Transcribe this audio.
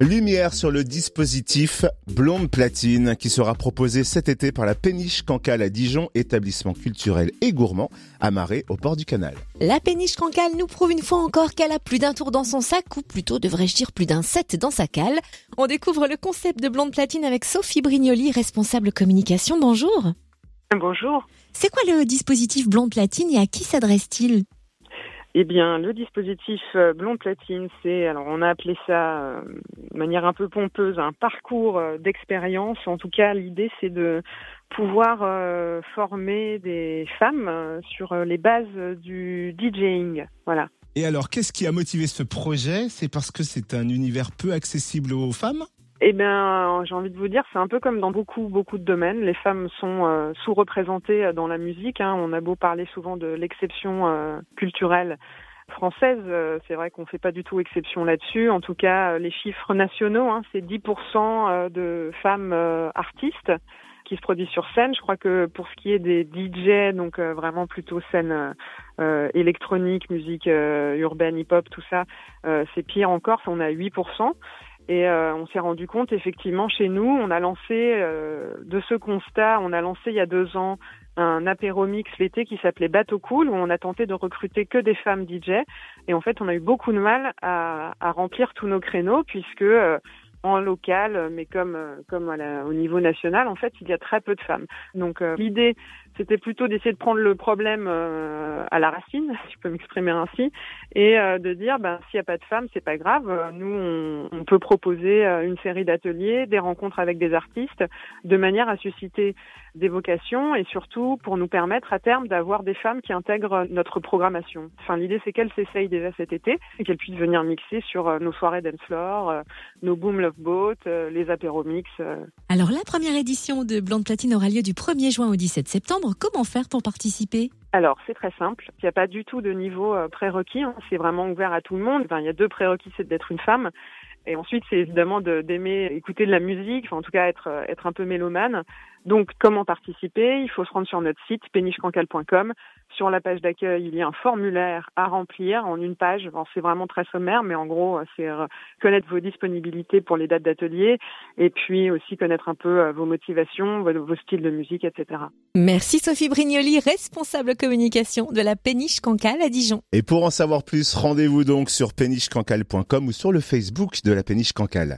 Lumière sur le dispositif Blonde Platine qui sera proposé cet été par la Péniche Cancale à Dijon, établissement culturel et gourmand amarré au port du canal. La Péniche Cancale nous prouve une fois encore qu'elle a plus d'un tour dans son sac, ou plutôt devrais-je dire plus d'un set dans sa cale. On découvre le concept de Blonde Platine avec Sophie Brignoli, responsable communication. Bonjour. Bonjour. C'est quoi le dispositif Blonde Platine et à qui s'adresse-t-il? Eh bien, le dispositif euh, Blonde Platine, c'est, alors on a appelé ça euh, de manière un peu pompeuse, un parcours euh, d'expérience. En tout cas, l'idée, c'est de pouvoir former des femmes sur les bases du DJing. Voilà. Et alors, qu'est-ce qui a motivé ce projet? C'est parce que c'est un univers peu accessible aux femmes? Eh bien, j'ai envie de vous dire, c'est un peu comme dans beaucoup beaucoup de domaines. Les femmes sont euh, sous-représentées dans la musique. Hein. On a beau parler souvent de l'exception euh, culturelle française, euh, c'est vrai qu'on fait pas du tout exception là-dessus. En tout cas, les chiffres nationaux, hein, c'est 10% de femmes artistes qui se produisent sur scène. Je crois que pour ce qui est des DJ, donc vraiment plutôt scène électronique, musique urbaine, hip-hop, tout ça, c'est pire encore. On a 8%. Et euh, on s'est rendu compte, effectivement, chez nous, on a lancé, euh, de ce constat, on a lancé il y a deux ans un apéro mix l'été qui s'appelait Bateau Cool, où on a tenté de recruter que des femmes DJ. Et en fait, on a eu beaucoup de mal à, à remplir tous nos créneaux, puisque euh, en local, mais comme comme au niveau national, en fait, il y a très peu de femmes. Donc l'idée, c'était plutôt d'essayer de prendre le problème à la racine, si je peux m'exprimer ainsi, et euh, de dire ben s'il n'y a pas de femmes, c'est pas grave. Nous, on, peut proposer euh, une série d'ateliers, des rencontres avec des artistes, de manière à susciter des vocations et surtout pour nous permettre à terme d'avoir des femmes qui intègrent notre programmation. Enfin, l'idée c'est qu'elles s'essayent déjà cet été et qu'elles puissent venir mixer sur euh, nos soirées dance floor, nos boom love boat, les apéros mix. Alors la première édition de Blanc de Platine aura lieu du 1er juin au 17 septembre. Comment faire pour participer alors, c'est très simple. Il n'y a pas du tout de niveau euh, prérequis. Hein. C'est vraiment ouvert à tout le monde. il y a deux prérequis, c'est d'être une femme. Et ensuite, c'est évidemment d'aimer écouter de la musique, en tout cas être, euh, être un peu mélomane. Donc, comment participer? Il faut se rendre sur notre site pénichecancal.com. Sur la page d'accueil, il y a un formulaire à remplir en une page. c'est vraiment très sommaire, mais en gros, c'est euh, connaître vos disponibilités pour les dates d'atelier et puis aussi connaître un peu euh, vos motivations, vos, styles de musique, etc. Merci Sophie Brignoli, responsable communication de la Péniche Cancal à Dijon. Et pour en savoir plus, rendez-vous donc sur pénichecancal.com ou sur le Facebook de la Péniche Cancal.